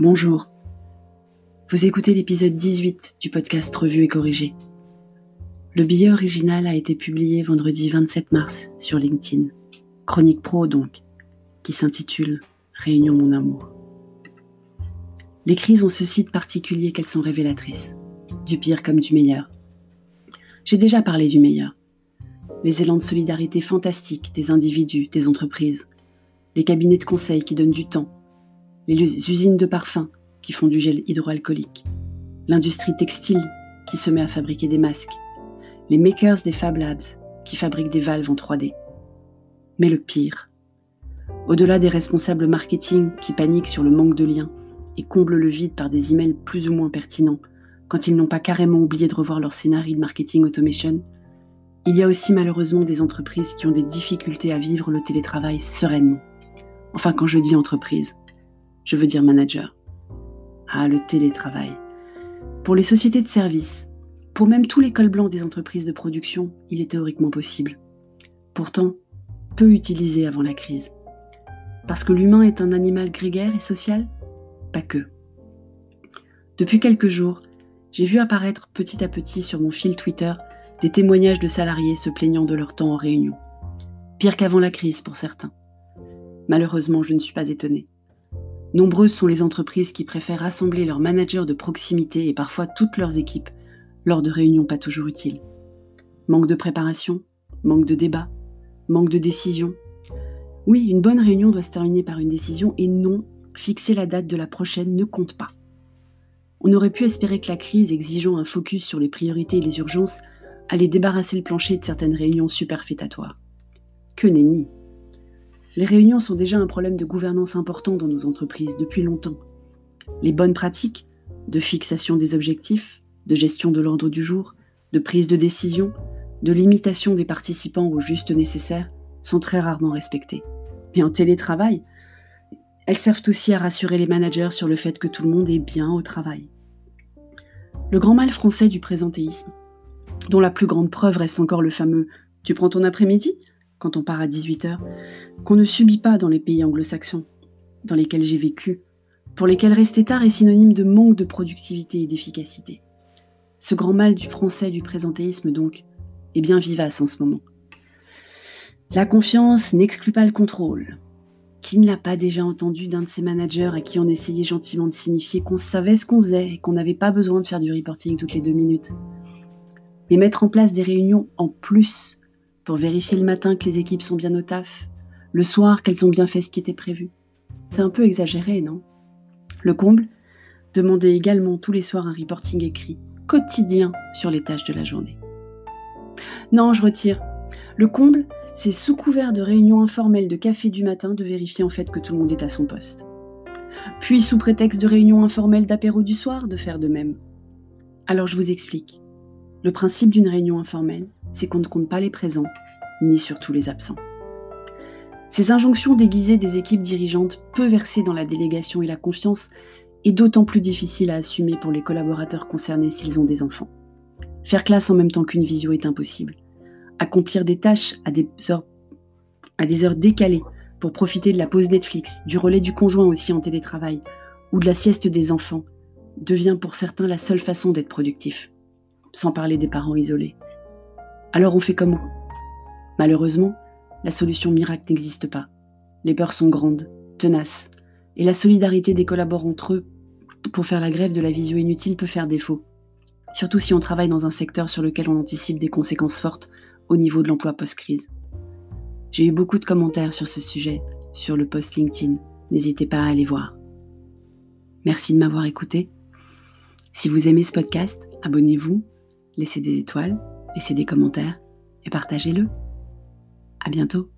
Bonjour. Vous écoutez l'épisode 18 du podcast Revue et Corrigé. Le billet original a été publié vendredi 27 mars sur LinkedIn. Chronique pro donc, qui s'intitule Réunion mon amour. Les crises ont ce site particulier qu'elles sont révélatrices, du pire comme du meilleur. J'ai déjà parlé du meilleur. Les élans de solidarité fantastiques des individus, des entreprises, les cabinets de conseil qui donnent du temps, les usines de parfums qui font du gel hydroalcoolique, l'industrie textile qui se met à fabriquer des masques, les makers des Fab Labs qui fabriquent des valves en 3D. Mais le pire, au-delà des responsables marketing qui paniquent sur le manque de liens et comblent le vide par des emails plus ou moins pertinents quand ils n'ont pas carrément oublié de revoir leur scénario de marketing automation, il y a aussi malheureusement des entreprises qui ont des difficultés à vivre le télétravail sereinement. Enfin, quand je dis entreprise, je veux dire manager. Ah, le télétravail. Pour les sociétés de services, pour même tous les cols des entreprises de production, il est théoriquement possible. Pourtant, peu utilisé avant la crise. Parce que l'humain est un animal grégaire et social? Pas que. Depuis quelques jours, j'ai vu apparaître petit à petit sur mon fil Twitter des témoignages de salariés se plaignant de leur temps en réunion. Pire qu'avant la crise pour certains. Malheureusement, je ne suis pas étonnée. Nombreuses sont les entreprises qui préfèrent rassembler leurs managers de proximité et parfois toutes leurs équipes lors de réunions pas toujours utiles. Manque de préparation, manque de débat, manque de décision. Oui, une bonne réunion doit se terminer par une décision et non, fixer la date de la prochaine ne compte pas. On aurait pu espérer que la crise exigeant un focus sur les priorités et les urgences allait débarrasser le plancher de certaines réunions superfétatoires. Que nenni les réunions sont déjà un problème de gouvernance important dans nos entreprises depuis longtemps. Les bonnes pratiques de fixation des objectifs, de gestion de l'ordre du jour, de prise de décision, de limitation des participants au juste nécessaire sont très rarement respectées. Mais en télétravail, elles servent aussi à rassurer les managers sur le fait que tout le monde est bien au travail. Le grand mal français du présentéisme, dont la plus grande preuve reste encore le fameux Tu prends ton après-midi quand on part à 18h, qu'on ne subit pas dans les pays anglo-saxons, dans lesquels j'ai vécu, pour lesquels rester tard est synonyme de manque de productivité et d'efficacité. Ce grand mal du français du présentéisme, donc, est bien vivace en ce moment. La confiance n'exclut pas le contrôle. Qui ne l'a pas déjà entendu d'un de ses managers à qui on essayait gentiment de signifier qu'on savait ce qu'on faisait et qu'on n'avait pas besoin de faire du reporting toutes les deux minutes? Mais mettre en place des réunions en plus pour vérifier le matin que les équipes sont bien au taf, le soir qu'elles ont bien fait ce qui était prévu. C'est un peu exagéré, non? Le comble? Demander également tous les soirs un reporting écrit, quotidien, sur les tâches de la journée. Non, je retire. Le comble, c'est sous couvert de réunions informelles de café du matin de vérifier en fait que tout le monde est à son poste. Puis sous prétexte de réunions informelles d'apéro du soir, de faire de même. Alors je vous explique. Le principe d'une réunion informelle, c'est qu'on ne compte pas les présents, ni surtout les absents. Ces injonctions déguisées des équipes dirigeantes, peu versées dans la délégation et la confiance, est d'autant plus difficile à assumer pour les collaborateurs concernés s'ils ont des enfants. Faire classe en même temps qu'une visio est impossible. Accomplir des tâches à des heures, à des heures décalées pour profiter de la pause Netflix, du relais du conjoint aussi en télétravail, ou de la sieste des enfants, devient pour certains la seule façon d'être productif, sans parler des parents isolés. Alors on fait comment Malheureusement, la solution miracle n'existe pas. Les peurs sont grandes, tenaces, et la solidarité des collaborateurs entre eux pour faire la grève de la visio inutile peut faire défaut. Surtout si on travaille dans un secteur sur lequel on anticipe des conséquences fortes au niveau de l'emploi post-crise. J'ai eu beaucoup de commentaires sur ce sujet sur le post LinkedIn. N'hésitez pas à aller voir. Merci de m'avoir écouté. Si vous aimez ce podcast, abonnez-vous, laissez des étoiles laissez des commentaires et partagez-le. À bientôt.